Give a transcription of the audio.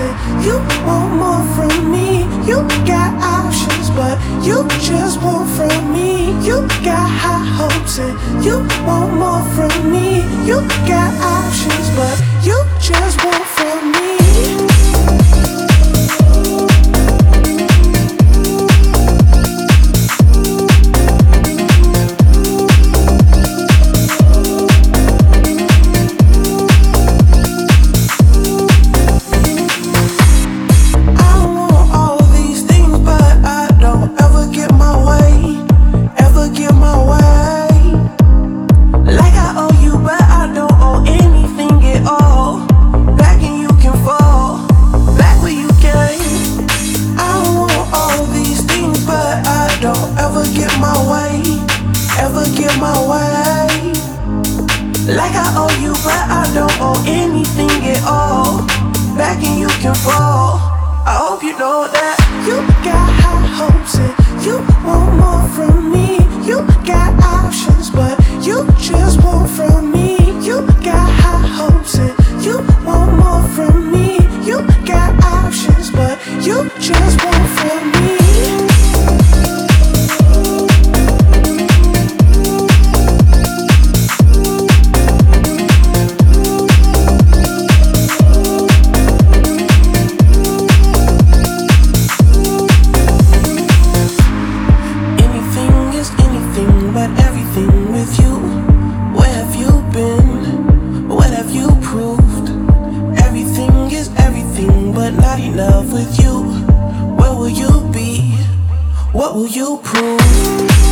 said you want more from me. You got options, but you just want from me. You got high hopes and you want more from me. You got options, but you just ever get my way, ever get my way. Like I owe you, right? in love with you, where will you be? What will you prove?